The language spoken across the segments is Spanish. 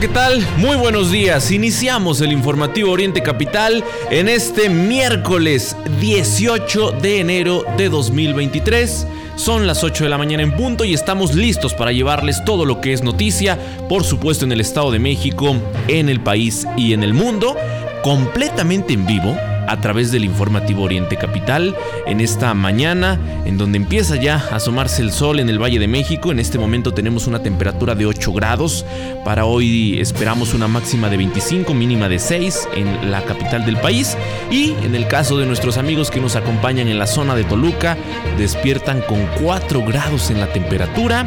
¿Qué tal? Muy buenos días. Iniciamos el informativo Oriente Capital en este miércoles 18 de enero de 2023. Son las 8 de la mañana en punto y estamos listos para llevarles todo lo que es noticia, por supuesto en el Estado de México, en el país y en el mundo, completamente en vivo a través del informativo Oriente Capital en esta mañana en donde empieza ya a asomarse el sol en el Valle de México. En este momento tenemos una temperatura de 8 grados. Para hoy esperamos una máxima de 25, mínima de 6 en la capital del país. Y en el caso de nuestros amigos que nos acompañan en la zona de Toluca, despiertan con 4 grados en la temperatura.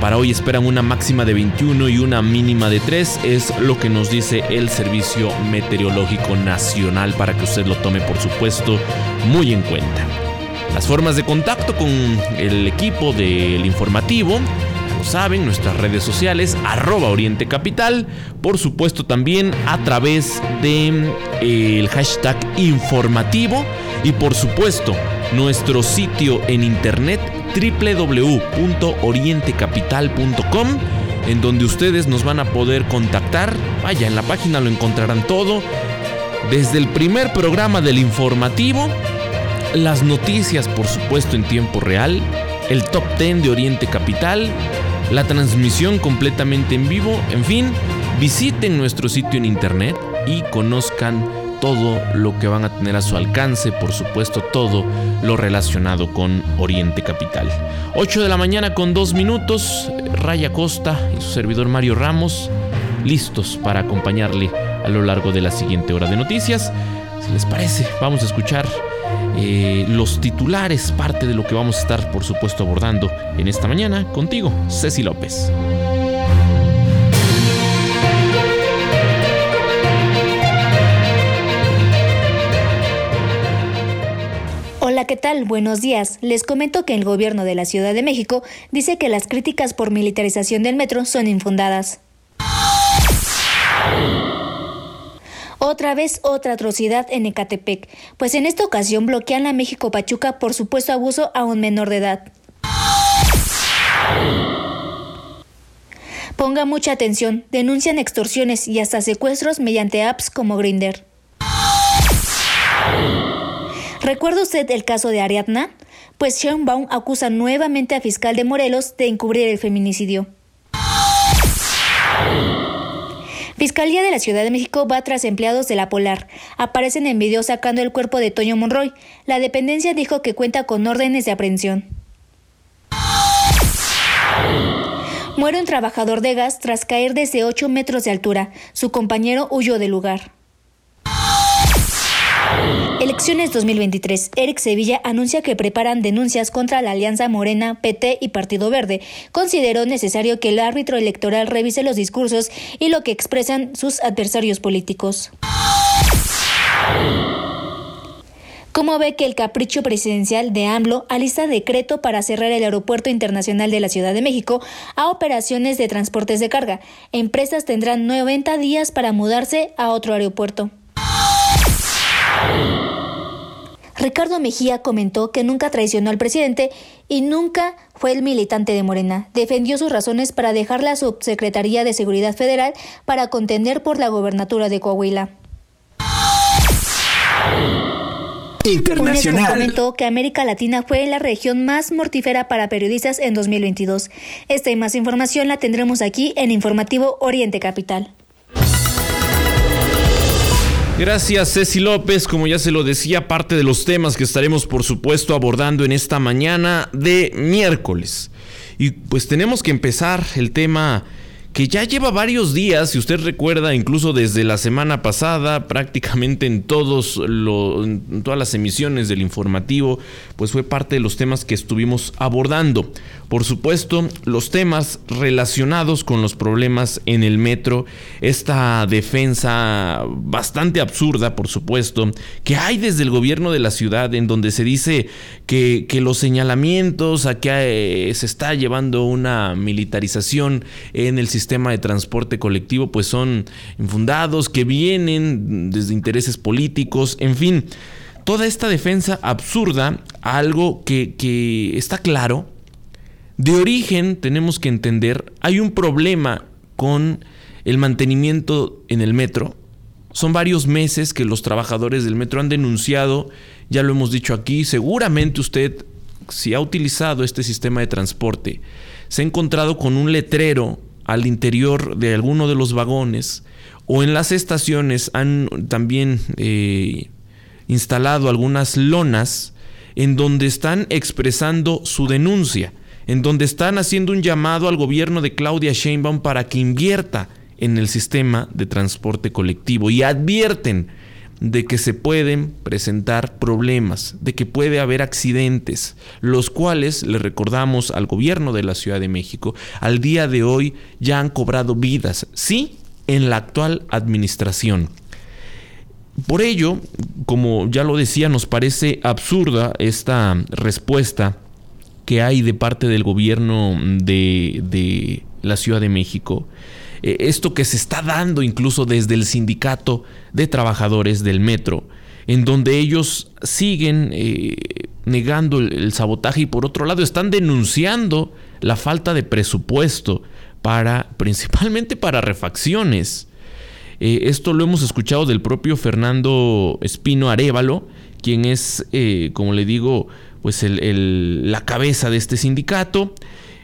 Para hoy esperan una máxima de 21 y una mínima de 3, es lo que nos dice el Servicio Meteorológico Nacional para que usted lo tome por supuesto muy en cuenta. Las formas de contacto con el equipo del informativo, lo saben, nuestras redes sociales, arroba Oriente Capital, por supuesto también a través de, hashtag informativo. Y por supuesto nuestro sitio en internet www.orientecapital.com en donde ustedes nos van a poder contactar. Vaya, en la página lo encontrarán todo. Desde el primer programa del informativo, las noticias por supuesto en tiempo real, el top 10 de Oriente Capital, la transmisión completamente en vivo, en fin, visiten nuestro sitio en internet y conozcan todo lo que van a tener a su alcance, por supuesto todo lo relacionado con Oriente Capital. 8 de la mañana con 2 minutos, Raya Costa y su servidor Mario Ramos, listos para acompañarle a lo largo de la siguiente hora de noticias. Si les parece, vamos a escuchar eh, los titulares, parte de lo que vamos a estar, por supuesto, abordando en esta mañana contigo, Ceci López. ¿Qué tal? Buenos días. Les comento que el gobierno de la Ciudad de México dice que las críticas por militarización del metro son infundadas. Otra vez otra atrocidad en Ecatepec, pues en esta ocasión bloquean a México Pachuca por supuesto abuso a un menor de edad. Ponga mucha atención, denuncian extorsiones y hasta secuestros mediante apps como Grinder. ¿Recuerda usted el caso de Ariadna? Pues Baum acusa nuevamente a fiscal de Morelos de encubrir el feminicidio. Fiscalía de la Ciudad de México va tras empleados de la Polar. Aparecen en video sacando el cuerpo de Toño Monroy. La dependencia dijo que cuenta con órdenes de aprehensión. Muere un trabajador de gas tras caer desde 8 metros de altura. Su compañero huyó del lugar. Elecciones 2023. Eric Sevilla anuncia que preparan denuncias contra la Alianza Morena, PT y Partido Verde. Consideró necesario que el árbitro electoral revise los discursos y lo que expresan sus adversarios políticos. ¿Cómo ve que el capricho presidencial de AMLO alista decreto para cerrar el Aeropuerto Internacional de la Ciudad de México a operaciones de transportes de carga? Empresas tendrán 90 días para mudarse a otro aeropuerto. Ricardo Mejía comentó que nunca traicionó al presidente y nunca fue el militante de Morena. Defendió sus razones para dejar la Subsecretaría de Seguridad Federal para contender por la gobernatura de Coahuila. Internacional. comentó que América Latina fue la región más mortífera para periodistas en 2022. Esta y más información la tendremos aquí en Informativo Oriente Capital. Gracias Ceci López, como ya se lo decía, parte de los temas que estaremos por supuesto abordando en esta mañana de miércoles. Y pues tenemos que empezar el tema que ya lleva varios días, si usted recuerda, incluso desde la semana pasada, prácticamente en, todos en todas las emisiones del informativo, pues fue parte de los temas que estuvimos abordando. Por supuesto, los temas relacionados con los problemas en el metro, esta defensa bastante absurda, por supuesto, que hay desde el gobierno de la ciudad en donde se dice que, los señalamientos a que eh, se está llevando una militarización en el sistema de transporte colectivo, pues son infundados, que vienen desde intereses políticos, en fin. Toda esta defensa absurda, algo que, que está claro, de origen tenemos que entender, hay un problema con el mantenimiento en el metro. Son varios meses que los trabajadores del metro han denunciado, ya lo hemos dicho aquí, seguramente usted, si ha utilizado este sistema de transporte, se ha encontrado con un letrero al interior de alguno de los vagones o en las estaciones han también eh, instalado algunas lonas en donde están expresando su denuncia, en donde están haciendo un llamado al gobierno de Claudia Sheinbaum para que invierta en el sistema de transporte colectivo y advierten de que se pueden presentar problemas, de que puede haber accidentes, los cuales, le recordamos al gobierno de la Ciudad de México, al día de hoy ya han cobrado vidas, sí, en la actual administración. Por ello, como ya lo decía, nos parece absurda esta respuesta que hay de parte del gobierno de, de la Ciudad de México eh, esto que se está dando incluso desde el sindicato de trabajadores del metro, en donde ellos siguen eh, negando el, sabotaje y por otro lado están denunciando la falta de presupuesto para, principalmente para refacciones. Eh, esto lo hemos escuchado del propio Fernando Espino Arevalo, quien es, como le digo, pues la cabeza de este sindicato.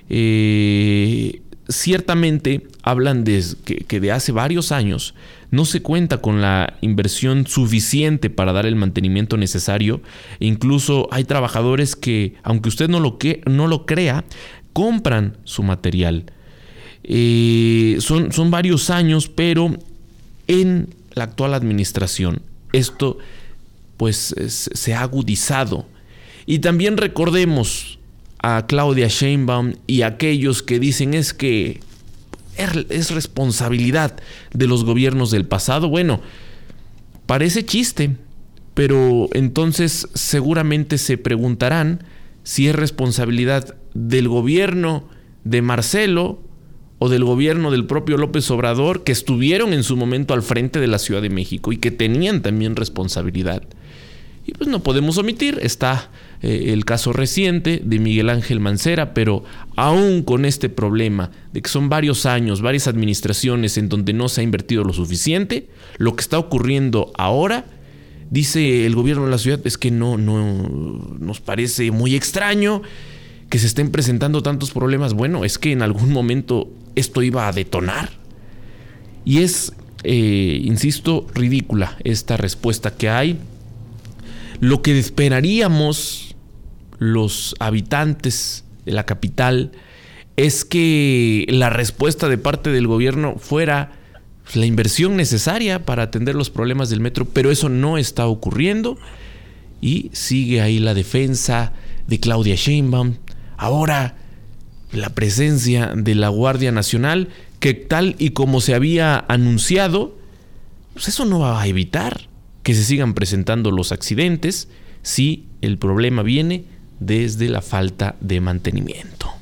Eh, ciertamente hablan de que, de hace varios años no se cuenta con la inversión suficiente para dar el mantenimiento necesario. E incluso hay trabajadores que, aunque usted no lo, que, no lo crea, compran su material. Eh, son, son varios años, pero en la actual administración esto pues se ha agudizado. Y también recordemos, a Claudia Sheinbaum y aquellos que dicen es que es responsabilidad de los gobiernos del pasado. Bueno, parece chiste, pero entonces seguramente se preguntarán si es responsabilidad del gobierno de Marcelo o del gobierno del propio López Obrador, que estuvieron en su momento al frente de la Ciudad de México y que tenían también responsabilidad. Y pues no podemos omitir, está eh, el caso reciente de Miguel Ángel Mancera, pero aún con este problema de que son varios años, varias administraciones en donde no se ha invertido lo suficiente, lo que está ocurriendo ahora, dice el gobierno de la ciudad, es que no, no nos parece muy extraño que se estén presentando tantos problemas. Bueno, es que en algún momento esto iba a detonar. Y es, eh, insisto, ridícula esta respuesta que hay lo que esperaríamos los habitantes de la capital es que la respuesta de parte del gobierno fuera la inversión necesaria para atender los problemas del metro, pero eso no está ocurriendo y sigue ahí la defensa de Claudia Sheinbaum. Ahora la presencia de la Guardia Nacional, que tal y como se había anunciado, pues eso no va a evitar que se sigan presentando los accidentes si el problema viene desde la falta de mantenimiento.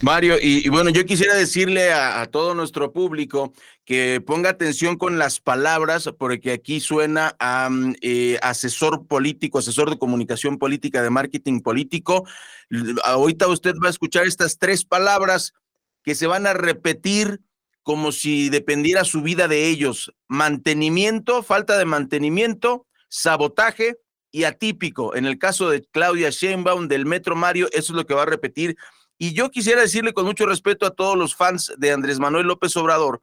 Mario, y, bueno, yo quisiera decirle a, todo nuestro público que ponga atención con las palabras, porque aquí suena a mm, eh, asesor político, asesor de comunicación política, de marketing político. Ahorita usted va a escuchar estas tres palabras que se van a repetir como si dependiera su vida de ellos. Mantenimiento, falta de mantenimiento, sabotaje y atípico. En el caso de Claudia Sheinbaum del Metro Mario, eso es lo que va a repetir. Y yo quisiera decirle con mucho respeto a todos los fans de Andrés Manuel López Obrador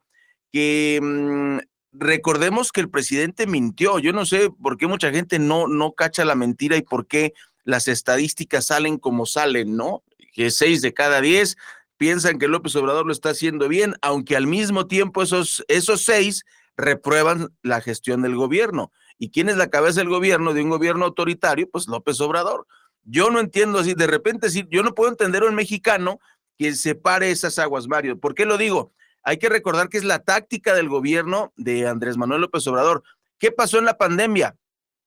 que mm, recordemos que el presidente mintió. Yo no sé por qué mucha gente no, no cacha la mentira y por qué las estadísticas salen como salen, ¿no? Que seis de cada diez piensan que López Obrador lo está haciendo bien, aunque al mismo tiempo esos, esos seis reprueban la gestión del gobierno. ¿Y quién es la cabeza del gobierno, de un gobierno autoritario? Pues López Obrador. Yo no entiendo así, de repente, yo no puedo entender a un mexicano que separe esas aguas, Mario. ¿Por qué lo digo? Hay que recordar que es la táctica del gobierno de Andrés Manuel López Obrador. ¿Qué pasó en la pandemia?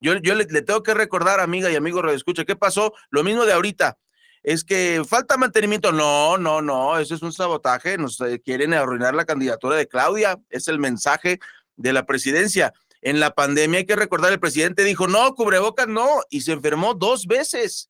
Yo, yo le, tengo que recordar, amiga y amigo Escucha, ¿qué pasó? Lo mismo de ahorita. Es que falta mantenimiento. No, no, no, eso es un sabotaje. Nos eh, quieren arruinar la candidatura de Claudia. Es el mensaje de la presidencia. En la pandemia hay que recordar, el presidente dijo, no, cubrebocas no, y se enfermó dos veces.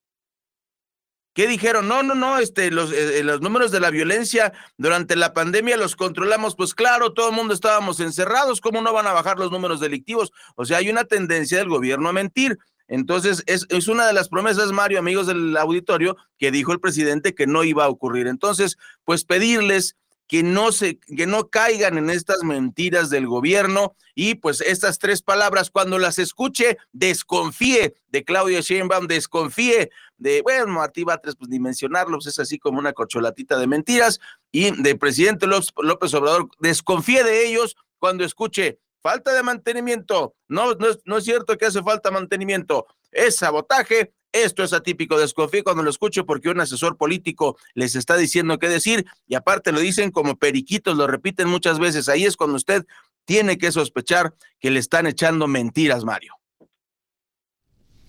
¿Qué dijeron? No, no, no, este, los, eh, eh, los números de la violencia durante la pandemia los controlamos. Pues claro, todo el mundo estábamos encerrados, ¿cómo no van a bajar los números delictivos? O sea, hay una tendencia del gobierno a mentir. Entonces, es, es, una de las promesas, Mario, amigos del auditorio, que dijo el presidente que no iba a ocurrir. Entonces, pues pedirles que no se, que no caigan en estas mentiras del gobierno. Y pues estas tres palabras cuando las escuche desconfíe de Claudia Sheinbaum, desconfíe de bueno Martí Batres pues ni mencionarlos es así como una corcholatita de mentiras. Y de presidente López Obrador desconfíe de ellos cuando escuche falta de mantenimiento, no, no, no es cierto que hace falta mantenimiento, es sabotaje, esto es atípico, desconfío cuando lo escucho porque un asesor político les está diciendo qué decir y aparte lo dicen como periquitos, lo repiten muchas veces. Ahí es cuando usted tiene que sospechar que le están echando mentiras, Mario.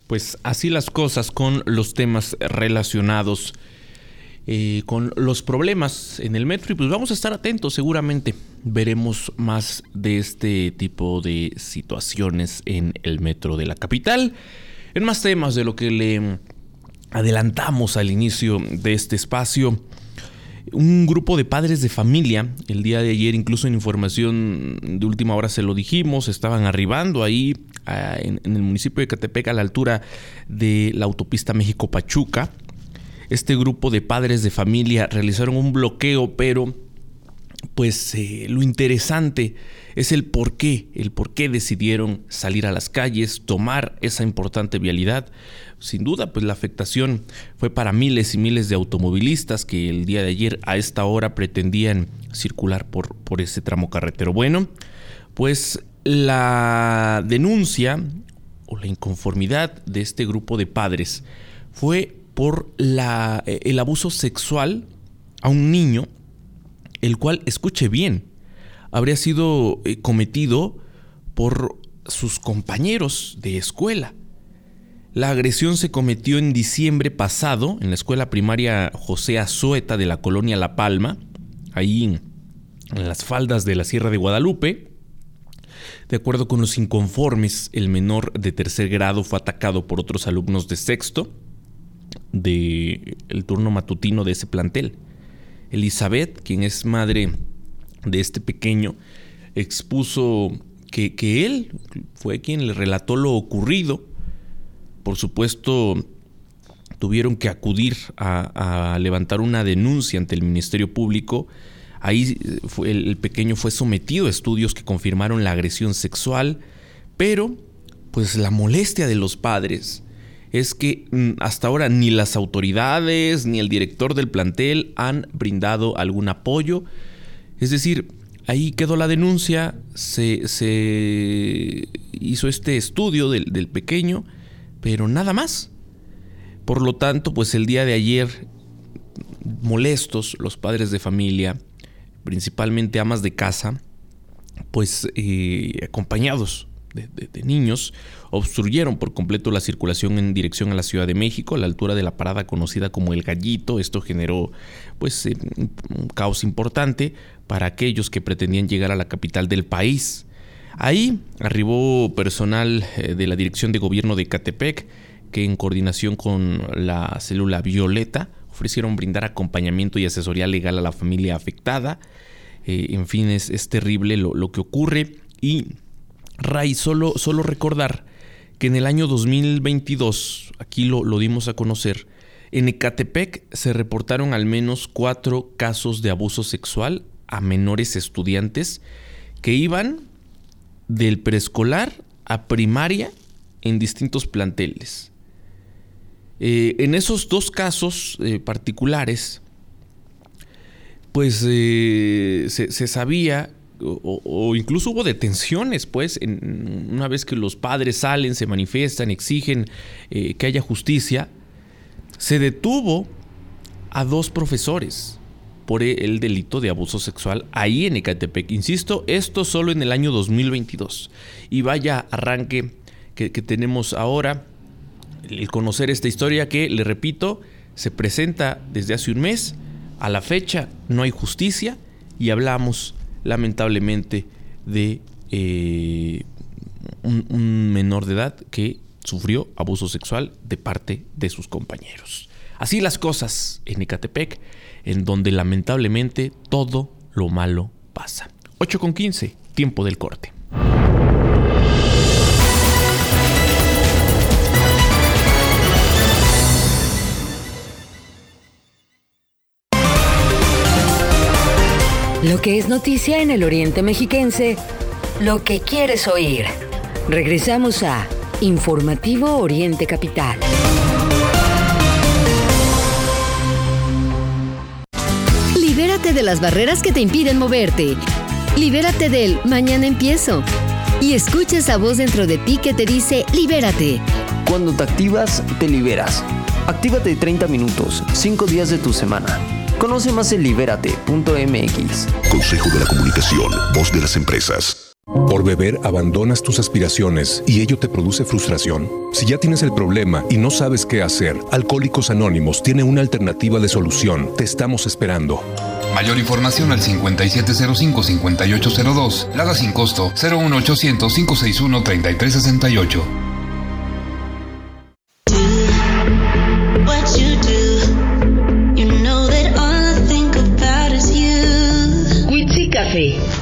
Pues así las cosas con los temas relacionados eh, con los problemas en el metro y pues vamos a estar atentos seguramente. Veremos más de este tipo de situaciones en el metro de la capital. En más temas de lo que le adelantamos al inicio de este espacio, un grupo de padres de familia, el día de ayer incluso en información de última hora se lo dijimos, estaban arribando ahí en, el municipio de Catepec a la altura de la autopista México-Pachuca. Este grupo de padres de familia realizaron un bloqueo, pero pues eh, lo interesante es el por qué, el por qué decidieron salir a las calles, tomar esa importante vialidad. Sin duda, pues la afectación fue para miles y miles de automovilistas que el día de ayer a esta hora pretendían circular por, por ese tramo carretero. Bueno, pues la denuncia o la inconformidad de este grupo de padres fue por la, el abuso sexual a un niño, el cual, escuche bien, habría sido eh, cometido por sus compañeros de escuela. La agresión se cometió en diciembre pasado en la escuela primaria José Azueta de la colonia La Palma, ahí en, las faldas de la Sierra de Guadalupe. De acuerdo con los inconformes, el menor de tercer grado fue atacado por otros alumnos de sexto del el turno matutino de ese plantel. Elizabeth, quien es madre de este pequeño expuso que, él fue quien le relató lo ocurrido. Por supuesto, tuvieron que acudir a, levantar una denuncia ante el Ministerio Público. Ahí fue, el, pequeño fue sometido a estudios que confirmaron la agresión sexual, pero pues la molestia de los padres es que mm, hasta ahora ni las autoridades ni el director del plantel han brindado algún apoyo. Es decir, ahí quedó la denuncia, se, hizo este estudio del, pequeño, pero nada más. Por lo tanto, pues el día de ayer, molestos los padres de familia, principalmente amas de casa, pues eh, acompañados de, niños obstruyeron por completo la circulación en dirección a la Ciudad de México a la altura de la parada conocida como El Gallito. Esto generó pues eh, un caos importante para aquellos que pretendían llegar a la capital del país. Ahí arribó personal eh, de la Dirección de Gobierno de Catepec que en coordinación con la célula Violeta ofrecieron brindar acompañamiento y asesoría legal a la familia afectada. Eh, en fin, es, terrible lo, lo que ocurre y Ray, solo, solo recordar que en el año 2022, aquí lo, lo dimos a conocer, en Ecatepec se reportaron al menos cuatro casos de abuso sexual a menores estudiantes que iban del preescolar a primaria en distintos planteles. Eh, en esos dos casos eh, particulares, pues eh, se, sabía o, incluso hubo detenciones, pues, una vez que los padres salen, se manifiestan, exigen eh, que haya justicia, se detuvo a dos profesores por el delito de abuso sexual ahí en Ecatepec. Insisto, esto solo en el año 2022. Y vaya arranque que, que tenemos ahora, el conocer esta historia que, le repito, se presenta desde hace un mes a la fecha no hay justicia y hablamos lamentablemente de eh, un, menor de edad que sufrió abuso sexual de parte de sus compañeros. Así las cosas en Ecatepec, en donde lamentablemente todo lo malo pasa. 8 con 15, tiempo del corte. Lo que es noticia en el Oriente Mexiquense, lo que quieres oír. Regresamos a Informativo Oriente Capital. Libérate de las barreras que te impiden moverte. Libérate del mañana empiezo. Y escucha esa voz dentro de ti que te dice libérate. Cuando te activas, te liberas. Actívate 30 minutos, 5 días de tu semana. Conoce más en libérate.mx. Consejo de la Comunicación, voz de las empresas. Por beber abandonas tus aspiraciones y ello te produce frustración. Si ya tienes el problema y no sabes qué hacer, Alcohólicos Anónimos tiene una alternativa de solución. Te estamos esperando. Mayor información al 5705-5802. Lada sin costo 01800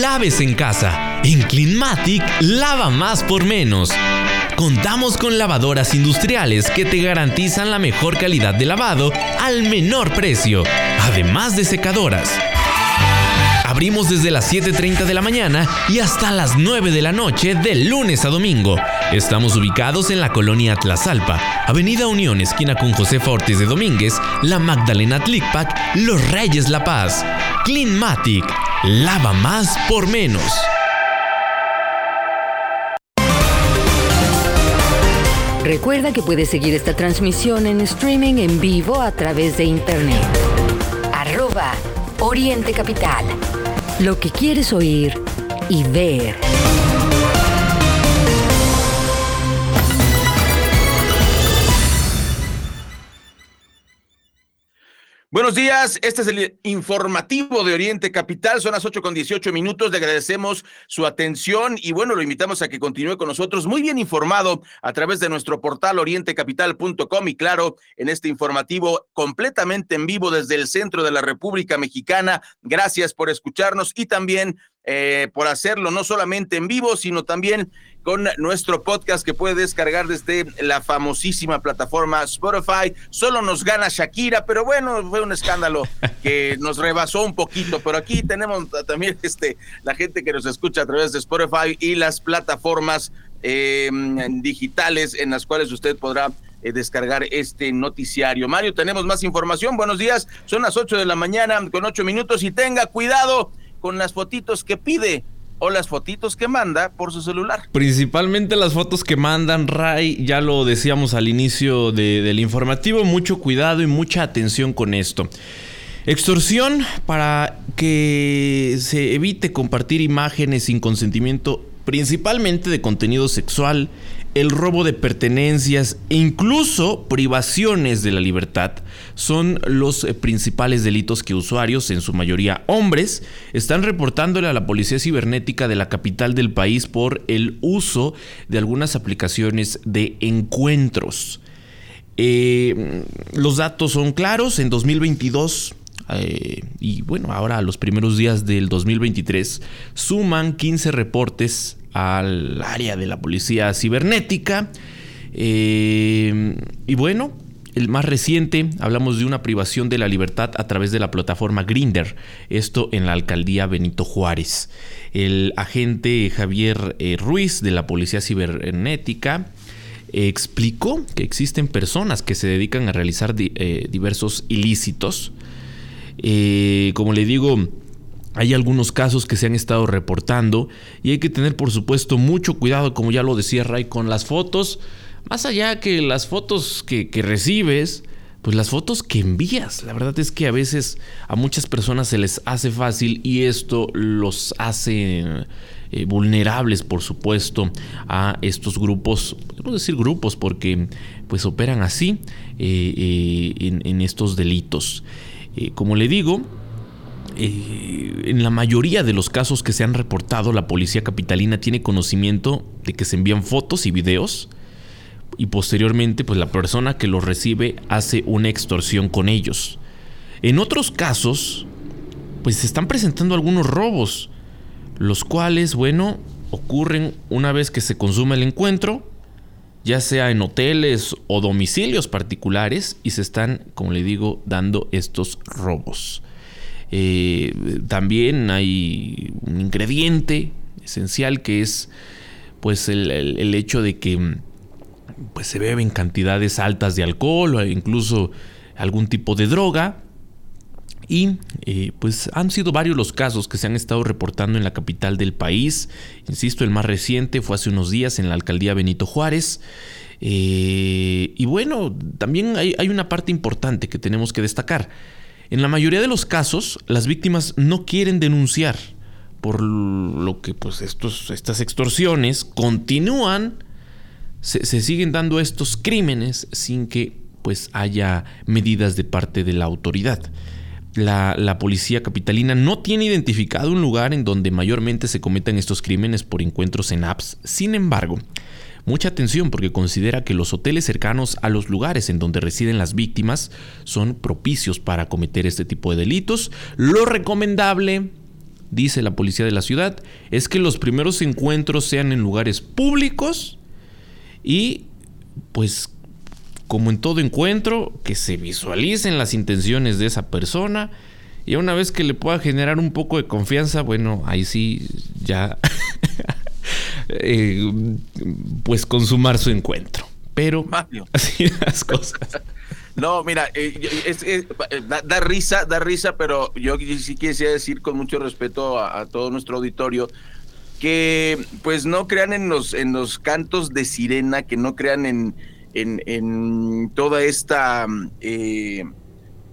Laves en casa. En Cleanmatic lava más por menos. Contamos con lavadoras industriales que te garantizan la mejor calidad de lavado al menor precio, además de secadoras. Abrimos desde las 7.30 de la mañana y hasta las 9 de la noche de lunes a domingo. Estamos ubicados en la colonia Tlazalpa, Avenida Unión, esquina con José Fortes de Domínguez, La Magdalena Tlicpac, Los Reyes La Paz. Cleanmatic Lava más por menos. Recuerda que puedes seguir esta transmisión en streaming en vivo a través de internet. Arroba Oriente Capital. Lo que quieres oír y ver. Buenos días, este es el informativo de Oriente Capital, son las 8 con 18 minutos, le agradecemos su atención y bueno, lo invitamos a que continúe con nosotros muy bien informado a través de nuestro portal orientecapital.com y claro, en este informativo completamente en vivo desde el centro de la República Mexicana. Gracias por escucharnos y también eh, por hacerlo no solamente en vivo, sino también con nuestro podcast que puede descargar desde la famosísima plataforma Spotify. Solo nos gana Shakira, pero bueno, fue un escándalo que nos rebasó un poquito, pero aquí tenemos también este, la gente que nos escucha a través de Spotify y las plataformas em, digitales en las cuales usted podrá eh, descargar este noticiario. Mario, tenemos más información. Buenos días, son las 8 de la mañana con 8 minutos y tenga cuidado con las fotitos que pide o las fotitos que manda por su celular. Principalmente las fotos que mandan Ray, ya lo decíamos al inicio del informativo, mucho cuidado y mucha atención con esto. Extorsión para que se evite compartir imágenes sin consentimiento, principalmente de contenido sexual, el robo de pertenencias e incluso privaciones de la libertad son los eh, principales delitos que usuarios, en su mayoría hombres, están reportándole a la Policía Cibernética de la capital del país por el uso de algunas aplicaciones de encuentros. Eh, los datos son claros, en 2022 eh, y bueno, ahora a los primeros días del 2023 suman 15 reportes al área de la policía cibernética. Eh, y bueno, el más reciente, hablamos de una privación de la libertad a través de la plataforma Grinder, esto en la alcaldía Benito Juárez. El agente Javier eh, Ruiz de la Policía Cibernética explicó que existen personas que se dedican a realizar diversos ilícitos eh, como le digo, hay algunos casos que se han estado reportando y hay que tener por supuesto mucho cuidado, como ya lo decía Ray, con las fotos. Más allá que las fotos que, recibes, pues las fotos que envías. La verdad es que a veces a muchas personas se les hace fácil y esto los hace eh, vulnerables, por supuesto, a estos grupos, podemos decir grupos porque pues operan así eh, en estos delitos. Eh, como le digo, eh, en la mayoría de los casos que se han reportado, la policía capitalina tiene conocimiento de que se envían fotos y videos y posteriormente pues la persona que los recibe hace una extorsión con ellos. En otros casos, pues se están presentando algunos robos, los cuales, bueno, ocurren una vez que se consume el encuentro ya sea en hoteles o domicilios particulares, y se están, como le digo, dando estos robos. Eh, también hay un ingrediente esencial que es pues el, hecho de que pues se beben cantidades altas de alcohol o incluso algún tipo de droga y eh, pues han sido varios los casos que se han estado reportando en la capital del país. Insisto, el más reciente fue hace unos días en la alcaldía Benito Juárez. Eh, y bueno, también hay, una parte importante que tenemos que destacar. En la mayoría de los casos, las víctimas no quieren denunciar, por lo que pues estos, estas extorsiones continúan, se, siguen dando estos crímenes sin que pues haya medidas de parte de la autoridad la, policía capitalina no tiene identificado un lugar en donde mayormente se cometan estos crímenes por encuentros en apps. Sin embargo, mucha atención porque considera que los hoteles cercanos a los lugares en donde residen las víctimas son propicios para cometer este tipo de delitos. Lo recomendable, dice la policía de la ciudad, es que los primeros encuentros sean en lugares públicos y pues como en todo encuentro, que se visualicen las intenciones de esa persona y una vez que le pueda generar un poco de confianza, bueno, ahí sí ya eh, pues consumar su encuentro. Pero así las cosas. No, mira, eh, eh, da, risa, da risa, pero yo sí quisiera decir con mucho respeto a, a, todo nuestro auditorio que pues no crean en los, en los cantos de sirena, que no crean en, en, toda esta, eh,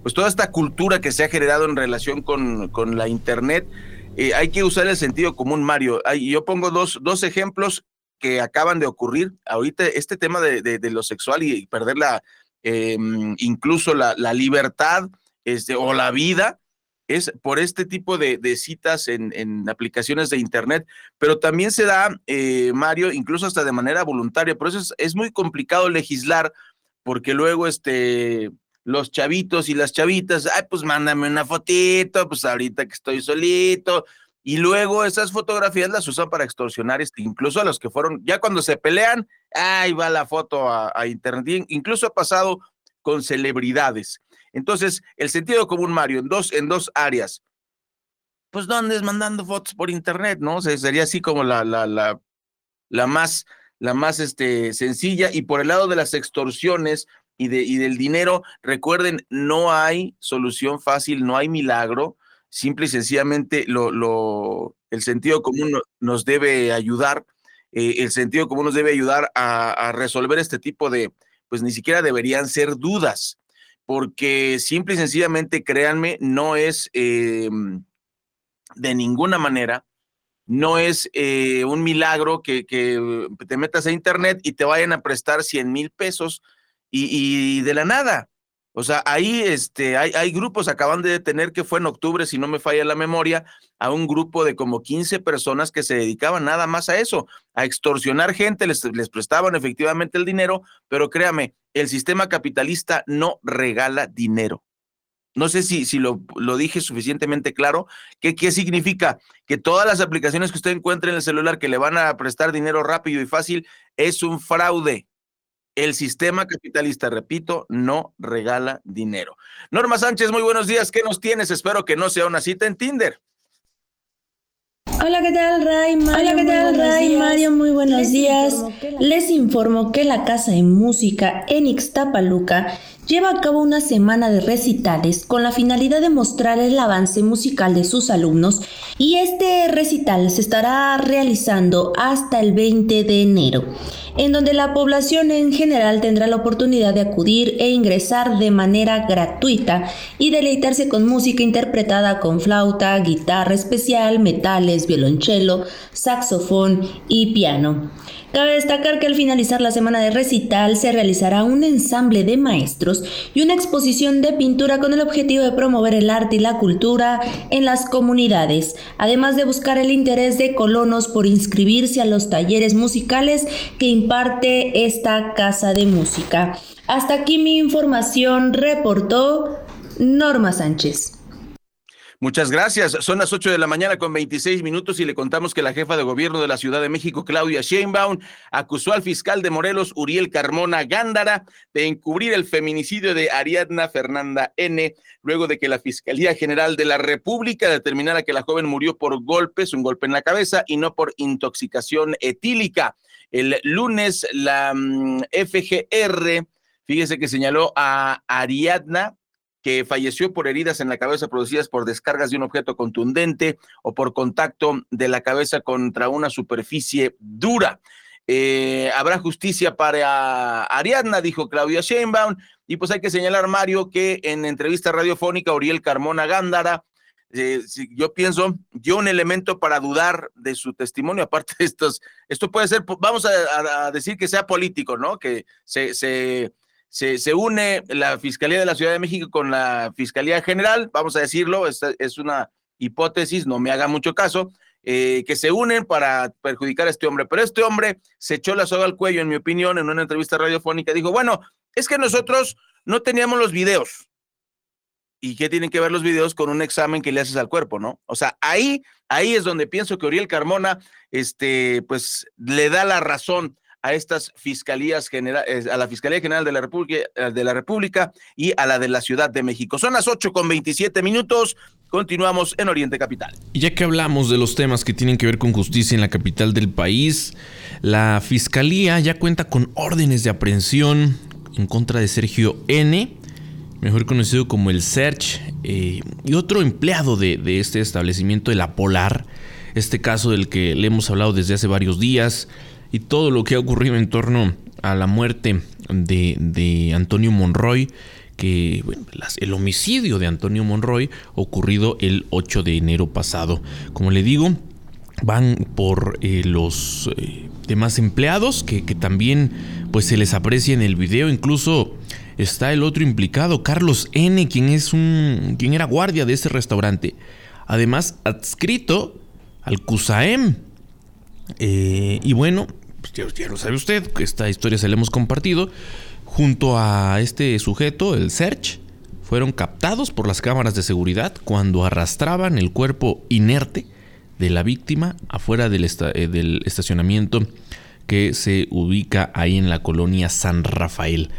pues toda esta cultura que se ha generado en relación con, con la Internet. Eh, hay que usar el sentido común, Mario. yo pongo dos, dos ejemplos que acaban de ocurrir. Ahorita este tema de, lo sexual y, perder la, em, incluso la, libertad este, o la vida, es por este tipo de, citas en, aplicaciones de Internet, pero también se da, eh, Mario, incluso hasta de manera voluntaria. Por eso es, muy complicado legislar, porque luego este, los chavitos y las chavitas, ay, pues mándame una fotito, pues ahorita que estoy solito. Y luego esas fotografías las usan para extorsionar, este, incluso a los que fueron, ya cuando se pelean, ahí va la foto a, Internet. Incluso ha pasado con celebridades. Entonces, el sentido común, Mario, en dos, en dos áreas. Pues no andes mandando fotos por internet, ¿no? sería así como la, la, la, la más, la más este, sencilla. Y por el lado de las extorsiones y, de, y del dinero, recuerden, no hay solución fácil, no hay milagro. Simple y sencillamente lo, lo, el sentido común nos debe ayudar. Eh, el sentido común nos debe ayudar a, resolver este tipo de, pues ni siquiera deberían ser dudas porque simple y sencillamente, créanme, no es em, de ninguna manera, no es eh, un milagro que, te metas a internet y te vayan a prestar 100 mil pesos y, de la nada. O sea, ahí este, hay, hay grupos, acaban de detener que fue en octubre, si no me falla la memoria, a un grupo de como 15 personas que se dedicaban nada más a eso, a extorsionar gente, les, les prestaban efectivamente el dinero, pero créame, el sistema capitalista no regala dinero. No sé si, si lo, lo dije suficientemente claro. ¿Qué, ¿Qué significa? Que todas las aplicaciones que usted encuentre en el celular que le van a prestar dinero rápido y fácil es un fraude. El sistema capitalista, repito, no regala dinero. Norma Sánchez, muy buenos días. ¿Qué nos tienes? Espero que no sea una cita en Tinder. Hola, ¿qué tal, Ray? Mario, Hola, ¿qué tal, Ray? Mario, muy buenos días. Les informo que la Casa de Música en Ixtapaluca lleva a cabo una semana de recitales con la finalidad de mostrar el avance musical de sus alumnos y este recital se estará realizando hasta el 20 de enero en donde la población en general tendrá la oportunidad de acudir e ingresar de manera gratuita y deleitarse con música interpretada con flauta, guitarra especial, metales, violonchelo, saxofón y piano. Cabe destacar que al finalizar la semana de recital se realizará un ensamble de maestros y una exposición de pintura con el objetivo de promover el arte y la cultura en las comunidades, además de buscar el interés de colonos por inscribirse a los talleres musicales que imparte esta casa de música. Hasta aquí mi información, reportó Norma Sánchez. Muchas gracias. Son las 8 de la mañana con 26 minutos y le contamos que la jefa de gobierno de la Ciudad de México, Claudia Sheinbaum, acusó al fiscal de Morelos, Uriel Carmona Gándara, de encubrir el feminicidio de Ariadna Fernanda N., luego de que la Fiscalía General de la República determinara que la joven murió por golpes, un golpe en la cabeza, y no por intoxicación etílica. El lunes, la mm, FGR, fíjese que señaló a Ariadna que falleció por heridas en la cabeza producidas por descargas de un objeto contundente o por contacto de la cabeza contra una superficie dura. Eh, habrá justicia para Ariadna, dijo Claudia Sheinbaum, y pues hay que señalar, Mario, que en entrevista radiofónica, Uriel Carmona Gándara, eh, yo pienso, dio un elemento para dudar de su testimonio, aparte de estos, esto puede ser, vamos a, decir que sea político, ¿no? Que se se, une la Fiscalía de la Ciudad de México con la Fiscalía General, vamos a decirlo, es, es una hipótesis, no me haga mucho caso, eh, que se unen para perjudicar a este hombre. Pero este hombre se echó la soga al cuello, en mi opinión, en una entrevista radiofónica, dijo, bueno, es que nosotros no teníamos los videos. ¿Y qué tienen que ver los videos con un examen que le haces al cuerpo, no? O sea, ahí, ahí es donde pienso que Uriel Carmona, este, pues, le da la razón a estas fiscalías generales, a la Fiscalía General de la República, eh, de la República y a la de la Ciudad de México. Son las 8 con 27 minutos. Continuamos en Oriente Capital. Y ya que hablamos de los temas que tienen que ver con justicia en la capital del país, la Fiscalía ya cuenta con órdenes de aprehensión en contra de Sergio N., mejor conocido como el Search, eh, y otro empleado de, de este establecimiento de la Polar, este caso del que le hemos hablado desde hace varios días y todo lo que ha ocurrido en torno a la muerte de, Antonio Monroy, que el homicidio de Antonio Monroy ocurrido el 8 de enero pasado. Como le digo, van por eh, los eh, demás empleados que, también pues se les aprecia en el video, incluso está el otro implicado, Carlos N, quien es un quien era guardia de ese restaurante, además adscrito al CUSAEM. Eh, y bueno, pues ya, lo sabe usted, esta historia se la hemos compartido. Junto a este sujeto, el Search, fueron captados por las cámaras de seguridad cuando arrastraban el cuerpo inerte de la víctima afuera del, eh, del estacionamiento que se ubica ahí en la colonia San Rafael.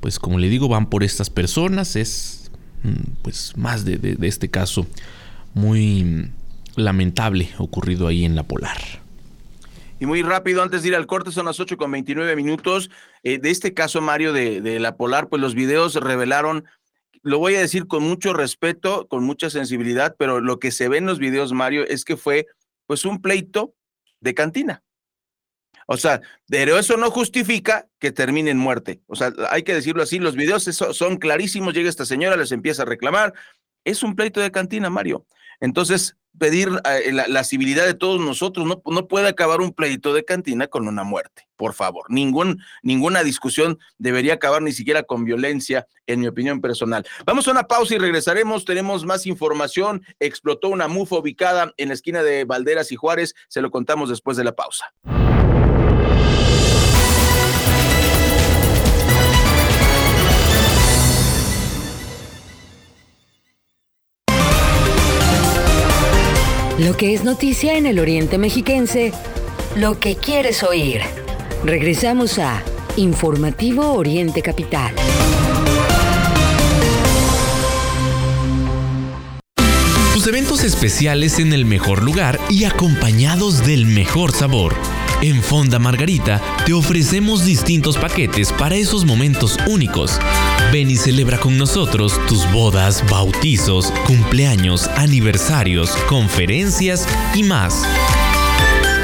Pues como le digo, van por estas personas, es mm, pues más de este caso muy lamentable ocurrido ahí en la Polar. Y muy rápido, antes de ir al corte, son las 8 con 29 minutos. Eh, de este caso, Mario, de, de, la Polar, pues los videos revelaron, lo voy a decir con mucho respeto, con mucha sensibilidad, pero lo que se ve en los videos, Mario, es que fue pues un pleito de cantina. O sea, pero eso no justifica que termine en muerte. O sea, hay que decirlo así, los videos son clarísimos, llega esta señora, les empieza a reclamar. Es un pleito de cantina, Mario. Entonces, pedir eh, la, civilidad de todos nosotros. No, no puede acabar un pleito de cantina con una muerte, por favor. Ningún, ninguna discusión debería acabar ni siquiera con violencia, en mi opinión personal. Vamos a una pausa y regresaremos. Tenemos más información. Explotó una mufa ubicada en la esquina de Valderas y Juárez. Se lo contamos después de la pausa. Lo que es noticia en el Oriente Mexiquense, lo que quieres oír. Regresamos a Informativo Oriente Capital. Tus eventos especiales en el mejor lugar y acompañados del mejor sabor. En Fonda Margarita te ofrecemos distintos paquetes para esos momentos únicos. Ven y celebra con nosotros tus bodas, bautizos, cumpleaños, aniversarios, conferencias y más.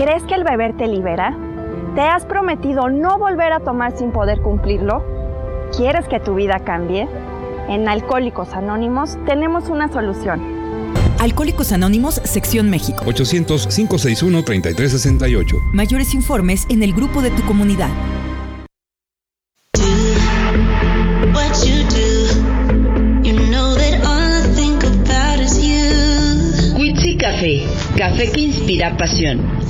¿Crees que el beber te libera? ¿Te has prometido no volver a tomar sin poder cumplirlo? ¿Quieres que tu vida cambie? En Alcohólicos Anónimos tenemos una solución. Alcohólicos Anónimos, Sección México. 800-561-3368. Mayores informes en el grupo de tu comunidad. Café, café que inspira pasión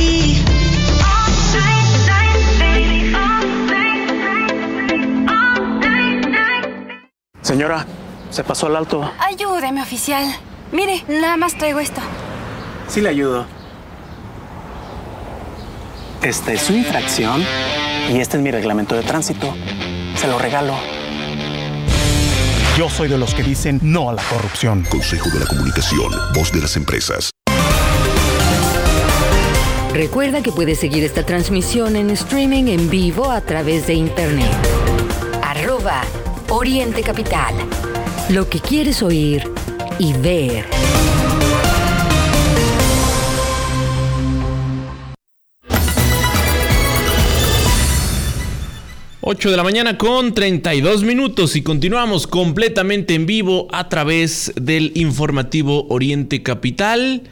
Señora, se pasó al alto. Ayúdeme, oficial. Mire, nada más traigo esto. Sí le ayudo. Esta es su infracción y este es mi reglamento de tránsito. Se lo regalo. Yo soy de los que dicen no a la corrupción. Consejo de la Comunicación, voz de las empresas. Recuerda que puedes seguir esta transmisión en streaming en vivo a través de internet. Arroba Oriente Capital. Lo que quieres oír y ver. Ocho de la mañana con 32 minutos y continuamos completamente en vivo a través del informativo Oriente Capital.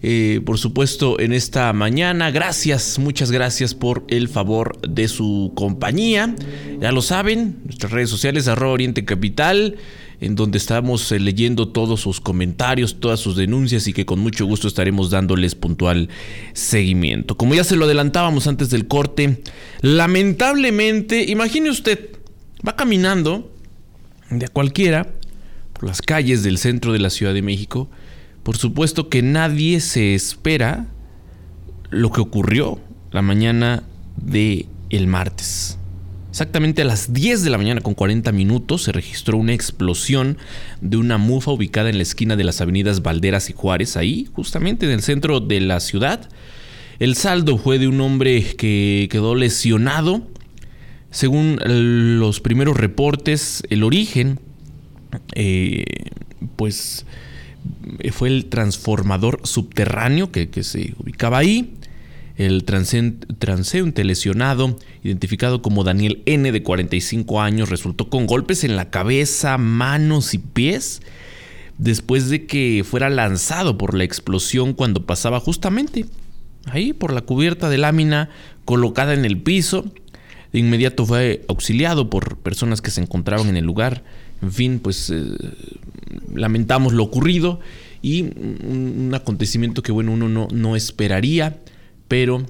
Eh, por supuesto, en esta mañana. Gracias, muchas gracias por el favor de su compañía. Ya lo saben, nuestras redes sociales, arroba Oriente Capital, en donde estamos eh, leyendo todos sus comentarios, todas sus denuncias y que con mucho gusto estaremos dándoles puntual seguimiento. Como ya se lo adelantábamos antes del corte, lamentablemente, imagine usted, va caminando de cualquiera por las calles del centro de la Ciudad de México, por supuesto que nadie se espera lo que ocurrió la mañana de el martes. Exactamente a las 10 de la mañana con 40 minutos se registró una explosión de una mufa ubicada en la esquina de las avenidas Valderas y Juárez, ahí justamente en el centro de la ciudad. El saldo fue de un hombre que quedó lesionado. Según los primeros reportes, el origen, eh, pues fue el transformador subterráneo que, se ubicaba ahí. El transeúnte lesionado, identificado como Daniel N. de 45 años, resultó con golpes en la cabeza, manos y pies después de que fuera lanzado por la explosión cuando pasaba justamente ahí por la cubierta de lámina colocada en el piso. De inmediato fue auxiliado por personas que se encontraban en el lugar. En fin, pues eh, lamentamos lo ocurrido y un, acontecimiento que bueno, uno no, no, esperaría, pero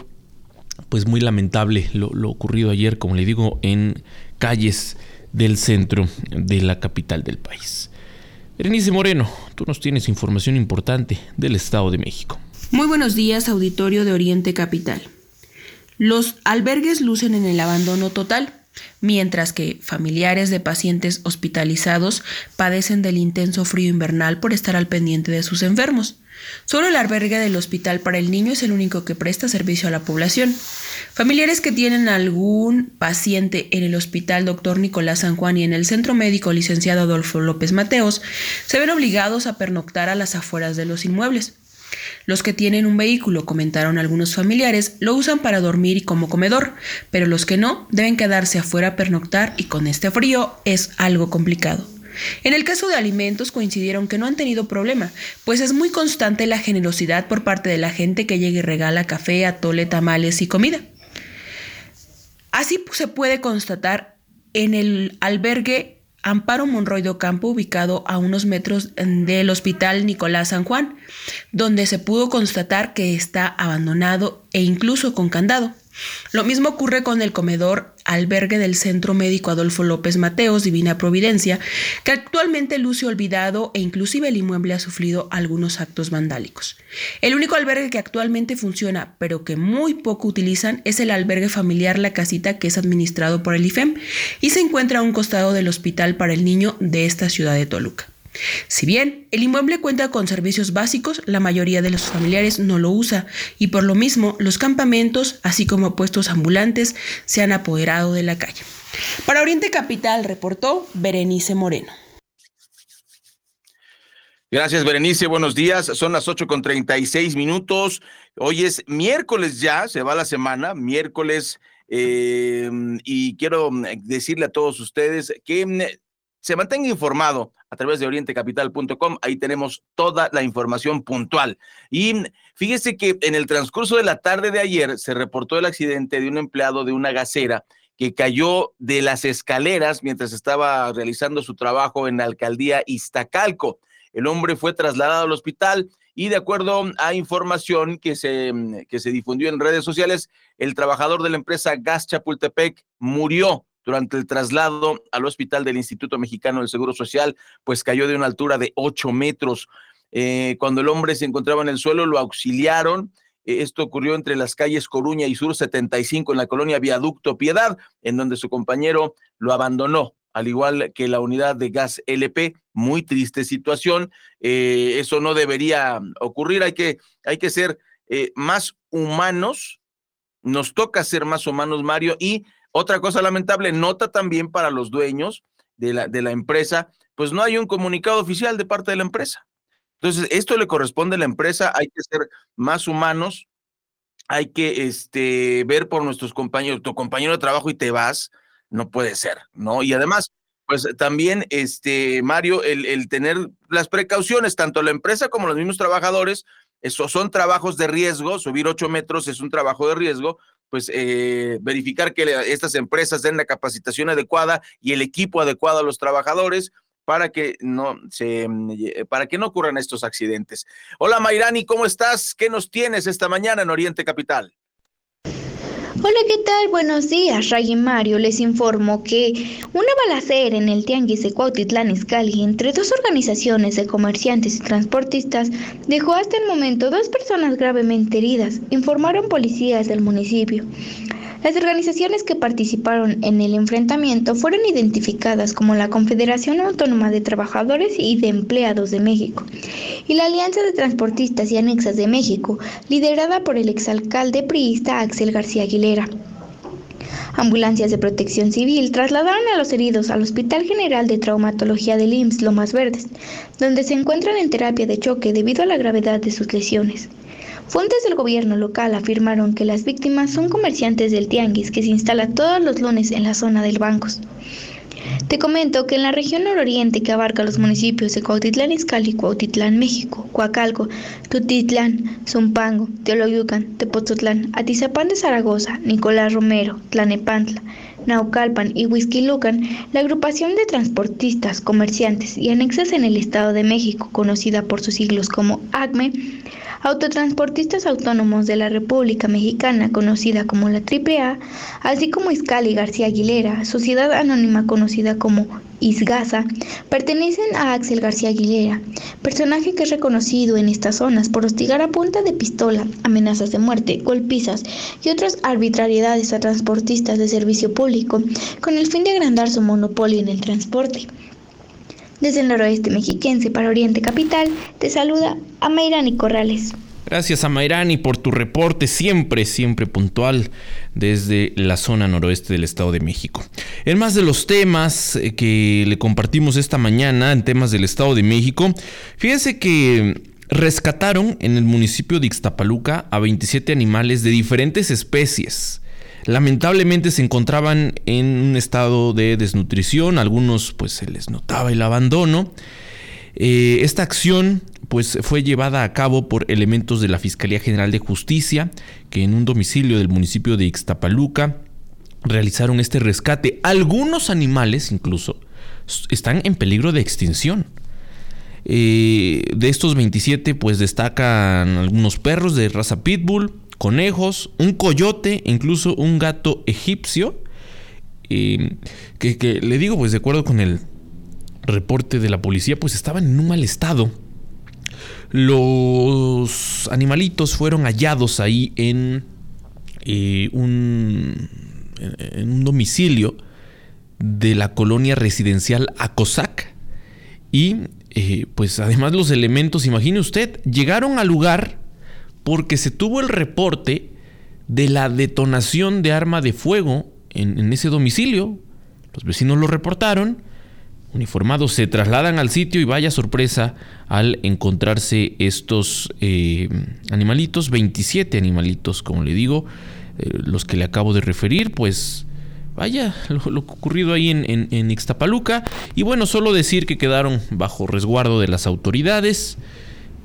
pues muy lamentable lo, ocurrido ayer, como le digo, en calles del centro de la capital del país. Berenice Moreno, tú nos tienes información importante del Estado de México. Muy buenos días, auditorio de Oriente Capital. Los albergues lucen en el abandono total, mientras que familiares de pacientes hospitalizados padecen del intenso frío invernal por estar al pendiente de sus enfermos. Solo el albergue del Hospital para el Niño es el único que presta servicio a la población. Familiares que tienen algún paciente en el Hospital Dr. Nicolás San Juan y en el Centro Médico Licenciado Adolfo López Mateos se ven obligados a pernoctar a las afueras de los inmuebles. Los que tienen un vehículo, comentaron algunos familiares, lo usan para dormir y como comedor, pero los que no deben quedarse afuera a pernoctar y con este frío es algo complicado. En el caso de alimentos coincidieron que no han tenido problema, pues es muy constante la generosidad por parte de la gente que llega y regala café, atole, tamales y comida. Así se puede constatar en el albergue Amparo Monroy de Ocampo, ubicado a unos metros del Hospital Nicolás San Juan, donde se pudo constatar que está abandonado e incluso con candado. Lo mismo ocurre con el comedor albergue del Centro Médico Adolfo López Mateos, Divina Providencia, que actualmente luce olvidado e inclusive el inmueble ha sufrido algunos actos vandálicos. El único albergue que actualmente funciona, pero que muy poco utilizan, es el albergue familiar La Casita, que es administrado por el IFEM y se encuentra a un costado del Hospital para el Niño de esta ciudad de Toluca. Si bien el inmueble cuenta con servicios básicos, la mayoría de los familiares no lo usa y por lo mismo los campamentos, así como puestos ambulantes, se han apoderado de la calle. Para Oriente Capital reportó Berenice Moreno. Gracias, Berenice. Buenos días. Son las 8 con 36 minutos. Hoy es miércoles ya, se va la semana, miércoles. Eh, y quiero decirle a todos ustedes que mm, se mantenga informado a través de orientecapital.com. Ahí tenemos toda la información puntual. Y fíjese que en el transcurso de la tarde de ayer se reportó el accidente de un empleado de una gasera que cayó de las escaleras mientras estaba realizando su trabajo en la alcaldía Iztacalco. El hombre fue trasladado al hospital y de acuerdo a información que se, que se difundió en redes sociales, el trabajador de la empresa Gas Chapultepec murió durante el traslado al hospital del Instituto Mexicano del Seguro Social, pues cayó de una altura de 8 metros. Eh, cuando el hombre se encontraba en el suelo, lo auxiliaron. Eh, esto ocurrió entre las calles Coruña y Sur 75 en la colonia Viaducto Piedad, en donde su compañero lo abandonó, al igual que la unidad de gas LP. Muy triste situación. Eh, eso no debería ocurrir. Hay que, hay que ser más humanos. Nos toca ser más humanos, Mario, y otra cosa lamentable, nota también para los dueños de la, de la empresa, pues no hay un comunicado oficial de parte de la empresa. Entonces, esto le corresponde a la empresa, hay que ser más humanos, hay que este, ver por nuestros compañeros, tu compañero de trabajo y te vas, no puede ser, ¿no? Y además, pues también, este, Mario, el, el tener las precauciones, tanto la empresa como los mismos trabajadores, esos son trabajos de riesgo, subir ocho metros es un trabajo de riesgo, pues eh, verificar que estas empresas den la capacitación adecuada y el equipo adecuado a los trabajadores para que no se mm, para que no ocurran estos accidentes. Hola Mayrani, ¿cómo estás? ¿Qué nos tienes esta mañana en Oriente Capital? Hola, ¿qué tal? Buenos días, Ray y Mario. Les informo que una balacera en el Tianguis de Cuautitlán Izcalli entre dos organizaciones de comerciantes y transportistas dejó hasta el momento dos personas gravemente heridas, informaron policías del municipio. Las organizaciones que participaron en el enfrentamiento fueron identificadas como la Confederación Autónoma de Trabajadores y de Empleados de México y la Alianza de Transportistas y Anexas de México, liderada por el exalcalde priista Axel García Aguilera. Ambulancias de protección civil trasladaron a los heridos al Hospital General de Traumatología del IMSS Lomas Verdes, donde se encuentran en terapia de choque debido a la gravedad de sus lesiones. Fuentes del gobierno local afirmaron que las víctimas son comerciantes del tianguis que se instala todos los lunes en la zona del Bancos. Te comento que en la región nororiente que abarca los municipios de Cuautitlán Izcalli, Cuautitlán, México, Coacalco, Tutitlán, Zumpango, Teoloyucan, Tepozotlán, Atizapán de Zaragoza, Nicolás Romero, Tlanepantla, Naucalpan y Huizquilucan, la agrupación de transportistas, comerciantes y anexas en el Estado de México, conocida por sus siglos como ACME, Autotransportistas Autónomos de la República Mexicana, conocida como la AAA, así como Iscali García Aguilera, sociedad anónima conocida como Isgaza, pertenecen a Axel García Aguilera, personaje que es reconocido en estas zonas por hostigar a punta de pistola, amenazas de muerte, golpizas y otras arbitrariedades a transportistas de servicio público, con el fin de agrandar su monopolio en el transporte. Desde el noroeste mexiquense para Oriente Capital, te saluda Amairani Corrales. Gracias a Mayrani por tu reporte siempre, siempre puntual desde la zona noroeste del Estado de México. En más de los temas eh, que le compartimos esta mañana, en temas del Estado de México, fíjense que rescataron en el municipio de Ixtapaluca a 27 animales de diferentes especies lamentablemente se encontraban en un estado de desnutrición, algunos pues se les notaba el abandono. Eh, esta acción pues fue llevada a cabo por elementos de la Fiscalía General de Justicia que en un domicilio del municipio de Ixtapaluca realizaron este rescate. Algunos animales incluso están en peligro de extinción. Eh, de estos 27 pues destacan algunos perros de raza pitbull, conejos, un coyote, incluso un gato egipcio. que, que, le digo, pues de acuerdo con el reporte de la policía, pues estaban en un mal estado. Los animalitos fueron hallados ahí en, eh, un, en un domicilio de la colonia residencial Acosac. Y eh, pues además los elementos, imagine usted, llegaron al lugar porque se tuvo el reporte de la detonación de arma de fuego en, ese domicilio. Los vecinos lo reportaron, uniformados se trasladan al sitio y vaya sorpresa al encontrarse estos eh, animalitos, 27 animalitos, como le digo, eh, los que le acabo de referir, pues vaya lo, ocurrido ahí en, en Ixtapaluca. Y bueno, solo decir que quedaron bajo resguardo de las autoridades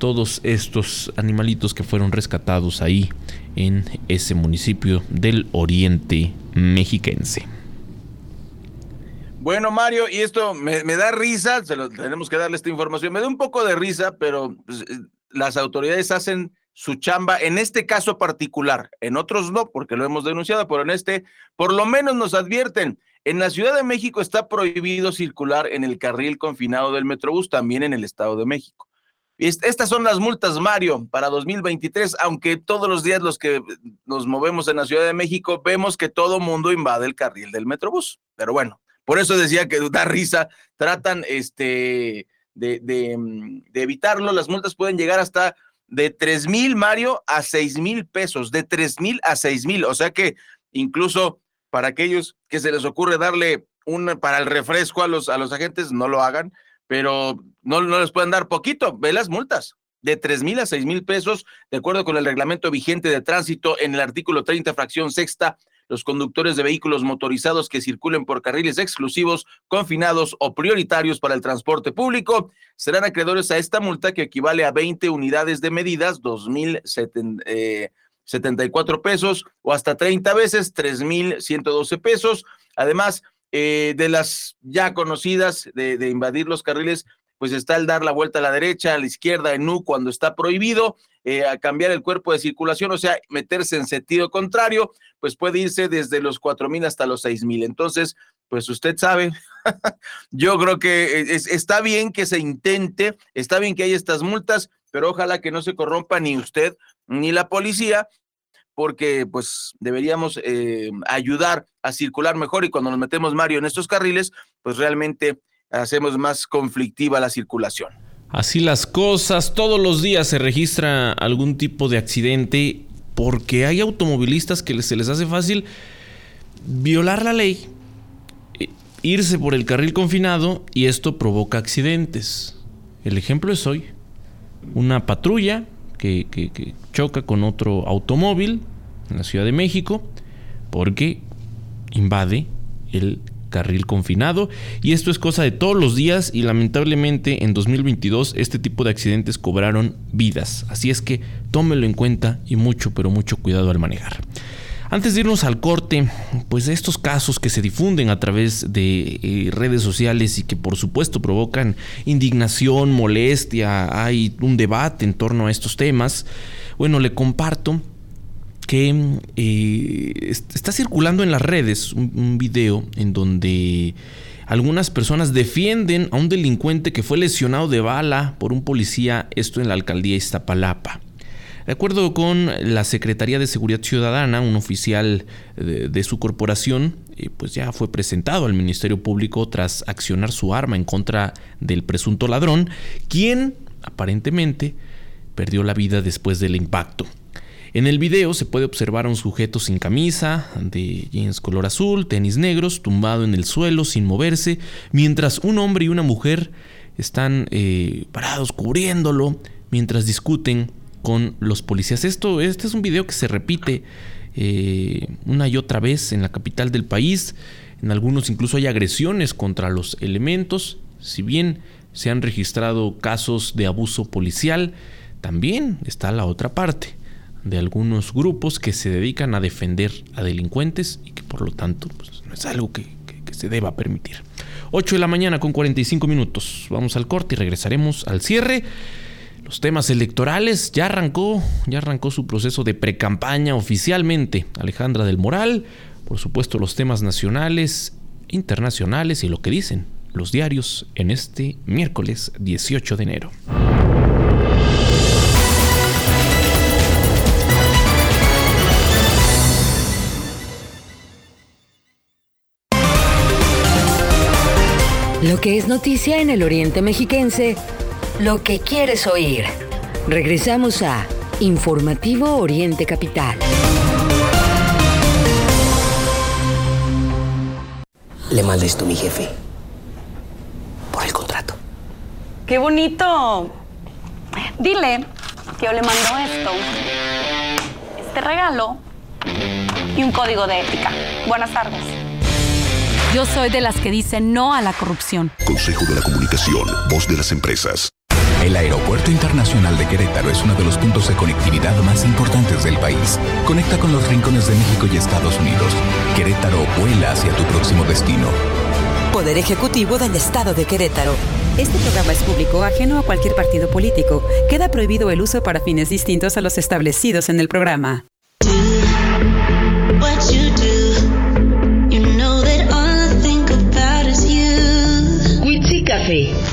todos estos animalitos que fueron rescatados ahí en ese municipio del oriente mexiquense. Bueno, Mario, y esto me, da risa, se lo, tenemos que darle esta información, me da un poco de risa, pero pues, eh, las autoridades hacen su chamba en este caso particular, en otros no, porque lo hemos denunciado, pero en este por lo menos nos advierten. En la Ciudad de México está prohibido circular en el carril confinado del Metrobús, también en el Estado de México. Estas son las multas, Mario, para 2023, aunque todos los días los que nos movemos en la Ciudad de México vemos que todo mundo invade el carril del Metrobús. Pero bueno, por eso decía que da risa, tratan este, de, de, evitarlo. Las multas pueden llegar hasta de 3 mil, Mario, a 6 mil pesos, de 3 mil a 6 mil. O sea que incluso para aquellos que se les ocurre darle un para el refresco a los, a los agentes, no lo hagan pero no, no les pueden dar poquito, ve las multas de tres mil a seis mil pesos, de acuerdo con el reglamento vigente de tránsito en el artículo 30, fracción sexta. Los conductores de vehículos motorizados que circulen por carriles exclusivos, confinados o prioritarios para el transporte público serán acreedores a esta multa que equivale a 20 unidades de medidas, dos mil eh, pesos o hasta 30 veces, tres mil ciento doce pesos. Además, eh, de las ya conocidas de, invadir los carriles, pues está el dar la vuelta a la derecha, a la izquierda, en U cuando está prohibido, eh, a cambiar el cuerpo de circulación, o sea, meterse en sentido contrario, pues puede irse desde los cuatro mil hasta los seis mil. Entonces, pues usted sabe, yo creo que está bien que se intente, está bien que haya estas multas, pero ojalá que no se corrompa ni usted ni la policía porque pues deberíamos eh, ayudar a circular mejor y cuando nos metemos, Mario, en estos carriles, pues realmente hacemos más conflictiva la circulación. Así las cosas, todos los días se registra algún tipo de accidente porque hay automovilistas que se les hace fácil violar la ley, e, irse por el carril confinado y esto provoca accidentes. El ejemplo es hoy. Una patrulla que, choca con otro automóvil en la Ciudad de México porque invade el carril confinado. Y esto es cosa de todos los días y lamentablemente en 2022 este tipo de accidentes cobraron vidas. Así es que tómelo en cuenta y mucho pero mucho cuidado al manejar Antes de irnos al corte, pues estos casos que se difunden a través de eh, redes sociales y que por supuesto provocan indignación, molestia, hay un debate en torno a estos temas, bueno, le comparto que eh, está circulando en las redes un video en donde algunas personas defienden a un delincuente que fue lesionado de bala por un policía, esto en la alcaldía Iztapalapa. De acuerdo con la Secretaría de Seguridad Ciudadana, un oficial de, su corporación, eh, pues ya fue presentado al Ministerio Público tras accionar su arma en contra del presunto ladrón, quien aparentemente perdió la vida después del impacto. En el video se puede observar a un sujeto sin camisa, de jeans color azul, tenis negros, tumbado en el suelo sin moverse, mientras un hombre y una mujer están eh, parados cubriéndolo mientras discuten con los policías. Esto, este es un video que se repite eh, una y otra vez en la capital del país. En algunos incluso hay agresiones contra los elementos. Si bien se han registrado casos de abuso policial, también está la otra parte de algunos grupos que se dedican a defender a delincuentes y que por lo tanto pues, no es algo que, que se deba permitir. 8 de la mañana con 45 minutos. Vamos al corte y regresaremos al cierre. Los temas electorales ya arrancó, ya arrancó su proceso de precampaña oficialmente. Alejandra del Moral, por supuesto los temas nacionales, internacionales y lo que dicen los diarios en este miércoles 18 de enero. Lo que es noticia en el Oriente Mexiquense, lo que quieres oír. Regresamos a Informativo Oriente Capital. Le mandé esto a mi jefe. Por el contrato. ¡Qué bonito! Dile que yo le mando esto, este regalo y un código de ética. Buenas tardes. Yo soy de las que dicen no a la corrupción. Consejo de la Comunicación, voz de las empresas. El Aeropuerto Internacional de Querétaro es uno de los puntos de conectividad más importantes del país. Conecta con los rincones de México y Estados Unidos. Querétaro vuela hacia tu próximo destino. Poder Ejecutivo del Estado de Querétaro. Este programa es público, ajeno a cualquier partido político. Queda prohibido el uso para fines distintos a los establecidos en el programa. Café,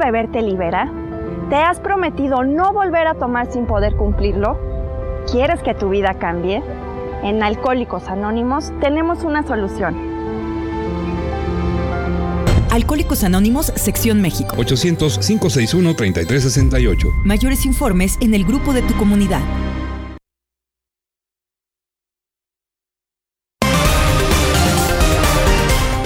Beber te libera? ¿Te has prometido no volver a tomar sin poder cumplirlo? ¿Quieres que tu vida cambie? En Alcohólicos Anónimos tenemos una solución. Alcohólicos Anónimos, Sección México. 800-561-3368. Mayores informes en el grupo de tu comunidad.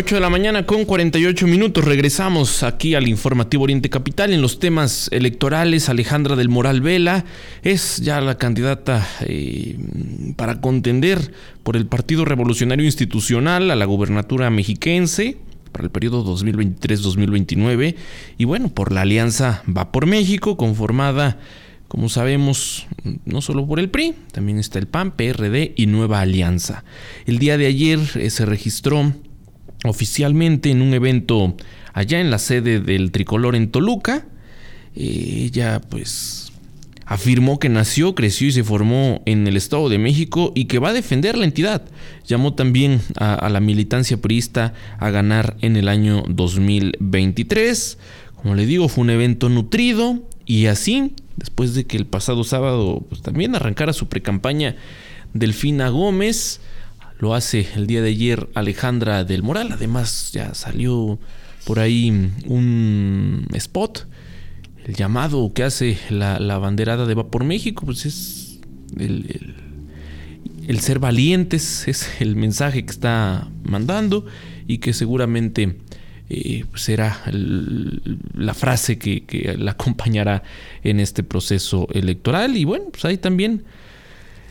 8 de la mañana con 48 minutos. Regresamos aquí al informativo Oriente Capital. En los temas electorales, Alejandra del Moral Vela es ya la candidata eh, para contender por el Partido Revolucionario Institucional a la gubernatura mexiquense para el periodo 2023-2029. Y bueno, por la alianza Va por México, conformada como sabemos, no solo por el PRI, también está el PAN, PRD y Nueva Alianza. El día de ayer eh, se registró oficialmente en un evento allá en la sede del tricolor en Toluca. Ella pues Afirmó que nació, creció y se formó en el Estado de México y que va a defender la entidad. Llamó también a, la militancia priista a ganar en el año 2023. Como le digo, fue un evento nutrido y así, después de que el pasado sábado pues, también arrancara su precampaña Delfina Gómez, lo hace el día de ayer Alejandra del Moral. Además, ya salió por ahí un spot el llamado que hace la, banderada de Va por México, pues es el, ser valientes, es el mensaje que está mandando y que seguramente eh, será la frase que, la acompañará en este proceso electoral. Y bueno, pues hay también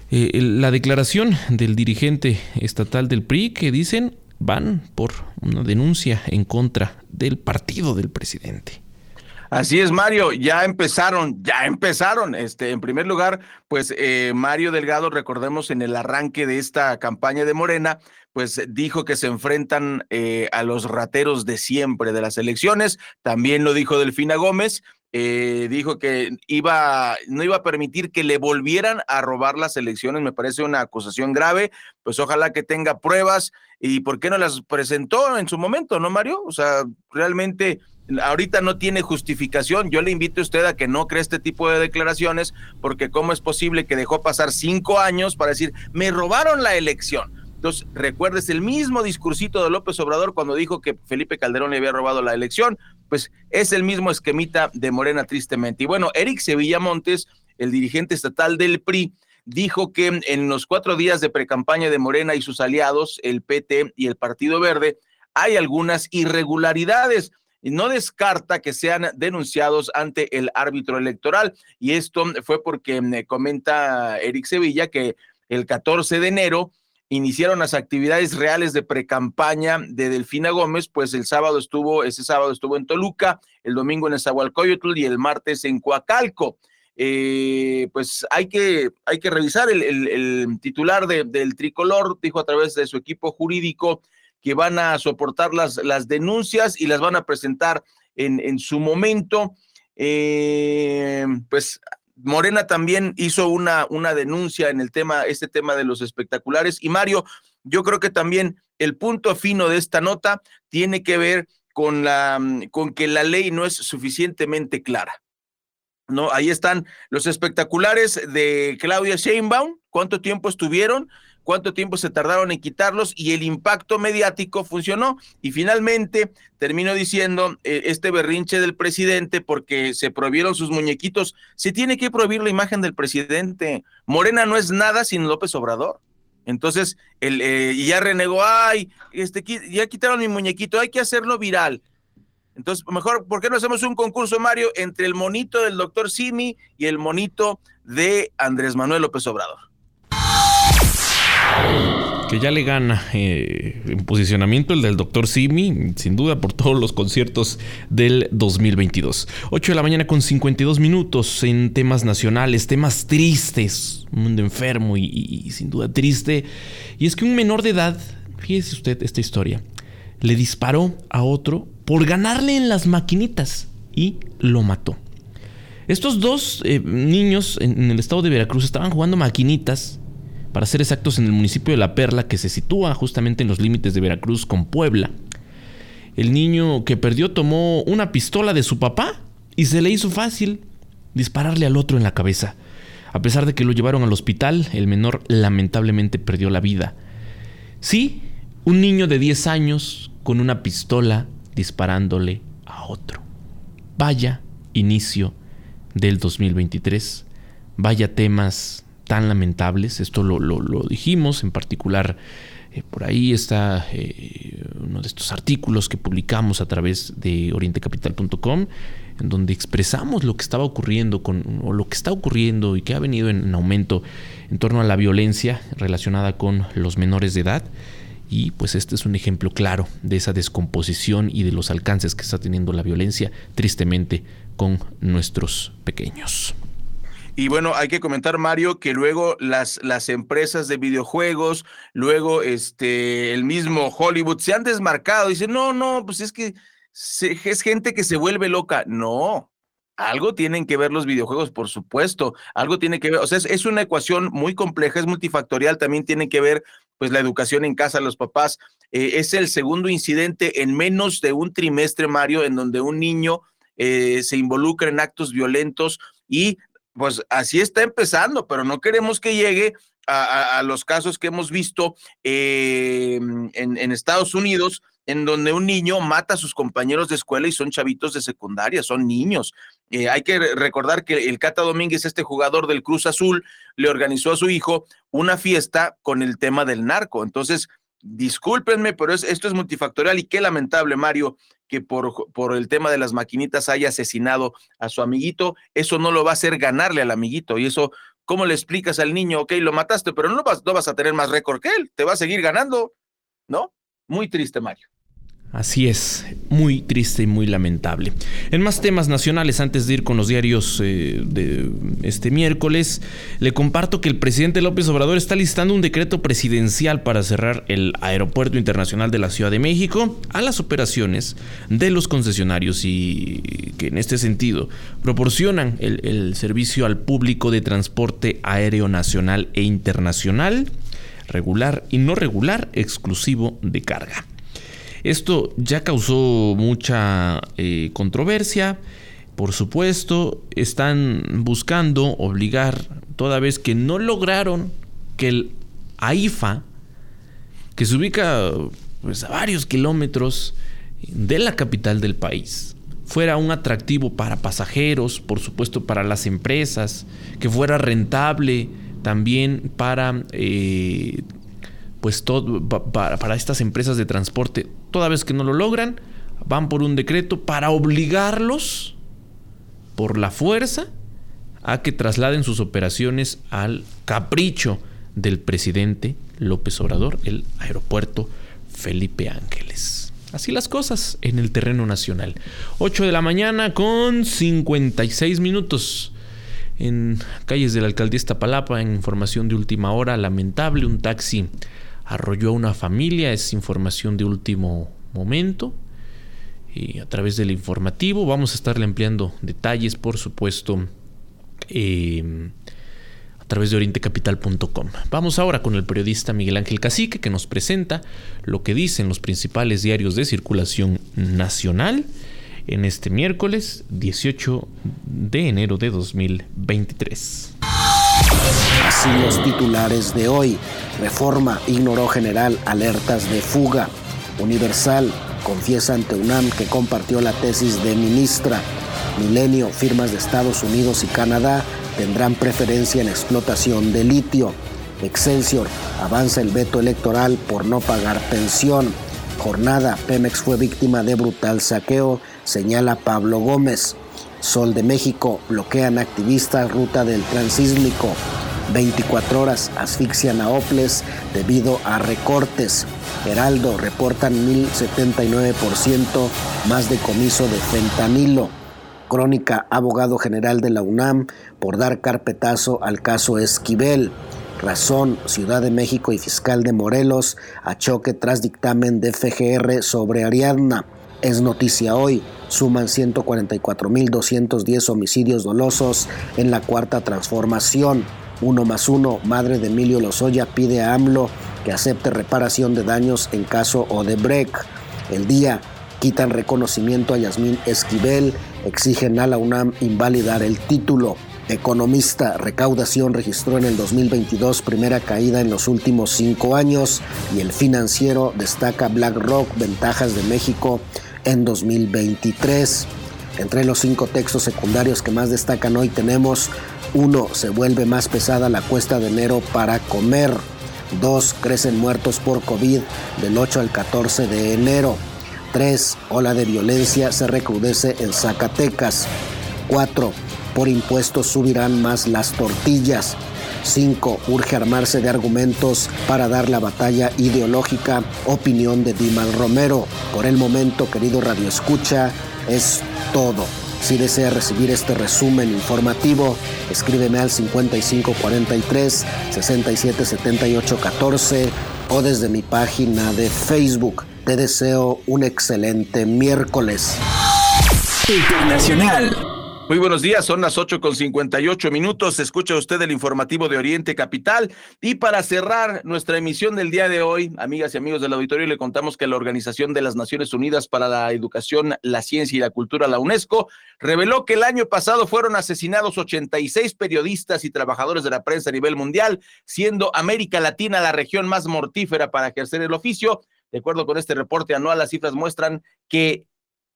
eh, la declaración del dirigente estatal del PRI que dicen van por una denuncia en contra del partido del presidente. Así es, Mario, ya empezaron, ya empezaron. Este, en primer lugar, pues eh, Mario Delgado, recordemos en el arranque de esta campaña de Morena, pues dijo que se enfrentan eh, a los rateros de siempre de las elecciones. También lo dijo Delfina Gómez. Eh, dijo que iba, no iba a permitir que le volvieran a robar las elecciones. Me parece una acusación grave. Pues ojalá que tenga pruebas. ¿Y por qué no las presentó en su momento, no, Mario? O sea, realmente ahorita no tiene justificación. Yo le invito a usted a que no cree este tipo de declaraciones, porque cómo es posible que dejó pasar cinco años para decir, me robaron la elección. Entonces, recuerdes el mismo discursito de López Obrador cuando dijo que Felipe Calderón le había robado la elección, pues es el mismo esquemita de Morena, tristemente. Y bueno, Eric Sevilla Montes, el dirigente estatal del PRI, dijo que en los cuatro días de precampaña de Morena y sus aliados, el PT y el Partido Verde, hay algunas irregularidades y no descarta que sean denunciados ante el árbitro electoral. Y esto fue porque me comenta Eric Sevilla que el 14 de enero iniciaron las actividades reales de precampaña de Delfina Gómez, pues el sábado estuvo, ese sábado estuvo en Toluca, el domingo en Esahualcoyotl y el martes en Coacalco. Eh, pues hay que, hay que revisar el, titular del tricolor, dijo a través de su equipo jurídico que van a soportar las, las denuncias y las van a presentar en, en su momento. Eh, pues Morena también hizo una, una denuncia en el tema, este tema de los espectaculares. Y Mario, yo creo que también el punto fino de esta nota tiene que ver con, la, con que la ley no es suficientemente clara. ¿no? Ahí están los espectaculares de Claudia Sheinbaum, cuánto tiempo estuvieron, cuánto tiempo se tardaron en quitarlos y el impacto mediático funcionó. Y finalmente terminó diciendo eh, este berrinche del presidente porque se prohibieron sus muñequitos. Se tiene que prohibir la imagen del presidente. Morena no es nada sin López Obrador. Entonces, el, eh, y ya renegó, ay, este, ya quitaron mi muñequito, hay que hacerlo viral. Entonces, mejor, ¿por qué no hacemos un concurso, Mario, entre el monito del doctor Simi y el monito de Andrés Manuel López Obrador? Que ya le gana eh, en posicionamiento el del Dr. Simi, sin duda por todos los conciertos del 2022. 8 de la mañana con 52 minutos en temas nacionales, temas tristes, un mundo enfermo y, sin duda triste. Y es que un menor de edad, fíjese usted esta historia, le disparó a otro por ganarle en las maquinitas y lo mató. Estos dos eh, niños en el estado de Veracruz estaban jugando maquinitas para ser exactos en el municipio de La Perla, que se sitúa justamente en los límites de Veracruz con Puebla. El niño que perdió tomó una pistola de su papá y se le hizo fácil dispararle al otro en la cabeza. A pesar de que lo llevaron al hospital, el menor lamentablemente perdió la vida. Sí, un niño de 10 años con una pistola disparándole a otro. Vaya inicio del 2023. Vaya temas tan lamentables. Esto lo, dijimos, en particular eh, por ahí está eh, uno de estos artículos que publicamos a través de orientecapital.com, en donde expresamos lo que estaba ocurriendo con, o lo que está ocurriendo y que ha venido en, aumento en torno a la violencia relacionada con los menores de edad. Y pues este es un ejemplo claro de esa descomposición y de los alcances que está teniendo la violencia, tristemente, con nuestros pequeños. Y bueno, hay que comentar, Mario, que luego las, las empresas de videojuegos, luego este, el mismo Hollywood se han desmarcado. Dicen, no, no, pues es que es gente que se vuelve loca. No, Algo tienen que ver los videojuegos, por supuesto. Algo tiene que ver, o sea, es, una ecuación muy compleja, es multifactorial, también tiene que ver pues la educación en casa, los papás. Eh, es el segundo incidente en menos de un trimestre, Mario, en donde un niño eh, se involucra en actos violentos y pues así está empezando, pero no queremos que llegue a, los casos que hemos visto eh, en, Estados Unidos, en donde un niño mata a sus compañeros de escuela y son chavitos de secundaria, son niños. Eh, hay que recordar que el Cata Domínguez, este jugador del Cruz Azul, le organizó a su hijo una fiesta con el tema del narco. Entonces, discúlpenme, pero esto es multifactorial y qué lamentable, Mario, que por, por el tema de las maquinitas haya asesinado a su amiguito. Eso no lo va a hacer ganarle al amiguito y eso ¿Cómo le explicas al niño, ok, lo mataste, pero no vas, no vas a tener más récord que él, te va a seguir ganando? ¿No? Muy triste, Mario. Así es, muy triste y muy lamentable. En más temas nacionales, antes de ir con los diarios eh, de este miércoles, le comparto que el presidente López Obrador está listando un decreto presidencial para cerrar el Aeropuerto Internacional de la Ciudad de México a las operaciones de los concesionarios y que en este sentido proporcionan el, el servicio al público de transporte aéreo nacional e internacional, regular y no regular, exclusivo de carga. Esto ya causó mucha eh, controversia. Por supuesto, están buscando obligar, toda vez que no lograron que el AIFA, que se ubica pues, a varios kilómetros de la capital del país, fuera un atractivo para pasajeros, por supuesto para las empresas, que fuera rentable también para eh, pues todo para, estas empresas de transporte, toda vez que no lo logran, van por un decreto para obligarlos por la fuerza a que trasladen sus operaciones al capricho del presidente López Obrador, el aeropuerto Felipe Ángeles. Así las cosas en el terreno nacional. 8 de la mañana con 56 minutos. En calles de la alcaldía Iztapalapa, en información de última hora, lamentable, un taxi arrolló a una familia, es información de último momento. Y a través del informativo vamos a estarle empleando detalles, por supuesto, em, a través de orientecapital.com. Vamos ahora con el periodista Miguel Ángel Cacique que nos presenta lo que dicen los principales diarios de circulación nacional en este miércoles 18 de enero de 2023. Así los titulares de hoy. Reforma ignoró general alertas de fuga. Universal confiesa ante UNAM que compartió la tesis de ministra. Milenio, firmas de Estados Unidos y Canadá tendrán preferencia en explotación de litio. Excelsior, avanza el veto electoral por no pagar pensión. Jornada, Pemex fue víctima de brutal saqueo, señala Pablo Gómez. Sol de México, bloquean activistas ruta del transísmico. 24 horas asfixian a Oples debido a recortes. Heraldo reportan 1079% más decomiso de fentanilo. Crónica, abogado general de la UNAM por dar carpetazo al caso Esquivel. Razón, Ciudad de México y fiscal de Morelos a choque tras dictamen de FGR sobre Ariadna. Es noticia hoy, suman 144.210 homicidios dolosos en la cuarta transformación. Uno más uno, madre de Emilio Lozoya pide a AMLO que acepte reparación de daños en caso Odebrecht. El día quitan reconocimiento a Yasmín Esquivel, exigen a la UNAM invalidar el título. Economista, recaudación registró en el 2022 primera caída en los últimos cinco años y el financiero destaca BlackRock, ventajas de México en 2023. Entre los cinco textos secundarios que más destacan hoy tenemos uno, Se vuelve más pesada la cuesta de enero para comer. 2. Crecen muertos por COVID del 8 al 14 de enero. 3. Ola de violencia se recrudece en Zacatecas. 4. Por impuestos subirán más las tortillas. 5. Urge armarse de argumentos para dar la batalla ideológica. Opinión de Dimal Romero. Por el momento, querido Radio Escucha, es todo. Si desea recibir este resumen informativo, escríbeme al 5543 677814 o desde mi página de Facebook. Te deseo un excelente miércoles. Internacional. Muy buenos días, son las ocho con ocho minutos. Escucha usted el informativo de Oriente Capital. Y para cerrar nuestra emisión del día de hoy, amigas y amigos del auditorio, le contamos que la Organización de las Naciones Unidas para la Educación, la Ciencia y la Cultura, la UNESCO, reveló que el año pasado fueron asesinados 86 periodistas y trabajadores de la prensa a nivel mundial, siendo América Latina la región más mortífera para ejercer el oficio. De acuerdo con este reporte anual, las cifras muestran que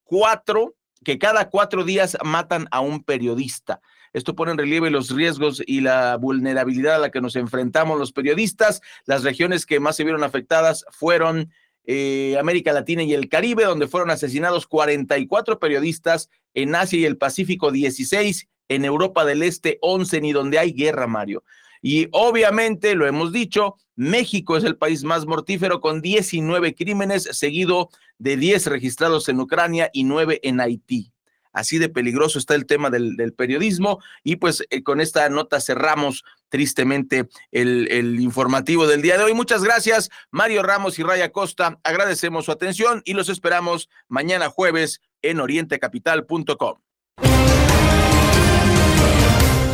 cuatro que cada cuatro días matan a un periodista. Esto pone en relieve los riesgos y la vulnerabilidad a la que nos enfrentamos los periodistas. Las regiones que más se vieron afectadas fueron eh, América Latina y el Caribe, donde fueron asesinados 44 periodistas, en Asia y el Pacífico 16, en Europa del Este 11, ni donde hay guerra, Mario. Y obviamente, lo hemos dicho, México es el país más mortífero con 19 crímenes, seguido de 10 registrados en Ucrania y 9 en Haití. Así de peligroso está el tema del, periodismo y pues eh, con esta nota cerramos tristemente el, el, informativo del día de hoy. Muchas gracias, Mario Ramos y Raya Costa. Agradecemos su atención y los esperamos mañana jueves en orientecapital.com.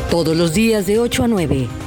Todos los días de 8 a 9.